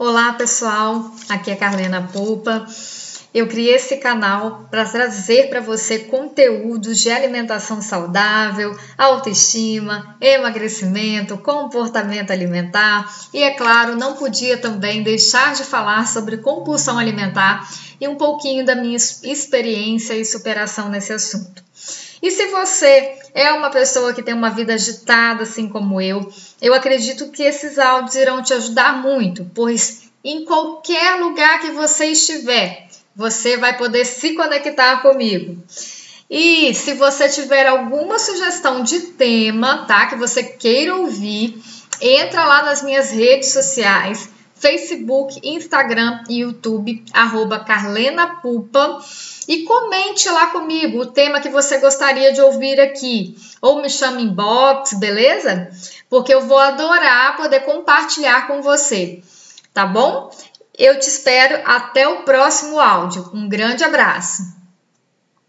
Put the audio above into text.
Olá pessoal, aqui é Carlena Poupa. Eu criei esse canal para trazer para você conteúdos de alimentação saudável, autoestima, emagrecimento, comportamento alimentar e, é claro, não podia também deixar de falar sobre compulsão alimentar e um pouquinho da minha experiência e superação nesse assunto. E se você é uma pessoa que tem uma vida agitada, assim como eu, eu acredito que esses áudios irão te ajudar muito, pois em qualquer lugar que você estiver, você vai poder se conectar comigo. E se você tiver alguma sugestão de tema, tá, que você queira ouvir, entra lá nas minhas redes sociais Facebook, Instagram e YouTube, arroba Carlena Pupa. E comente lá comigo o tema que você gostaria de ouvir aqui. Ou me chame inbox, beleza? Porque eu vou adorar poder compartilhar com você. Tá bom? Eu te espero até o próximo áudio. Um grande abraço!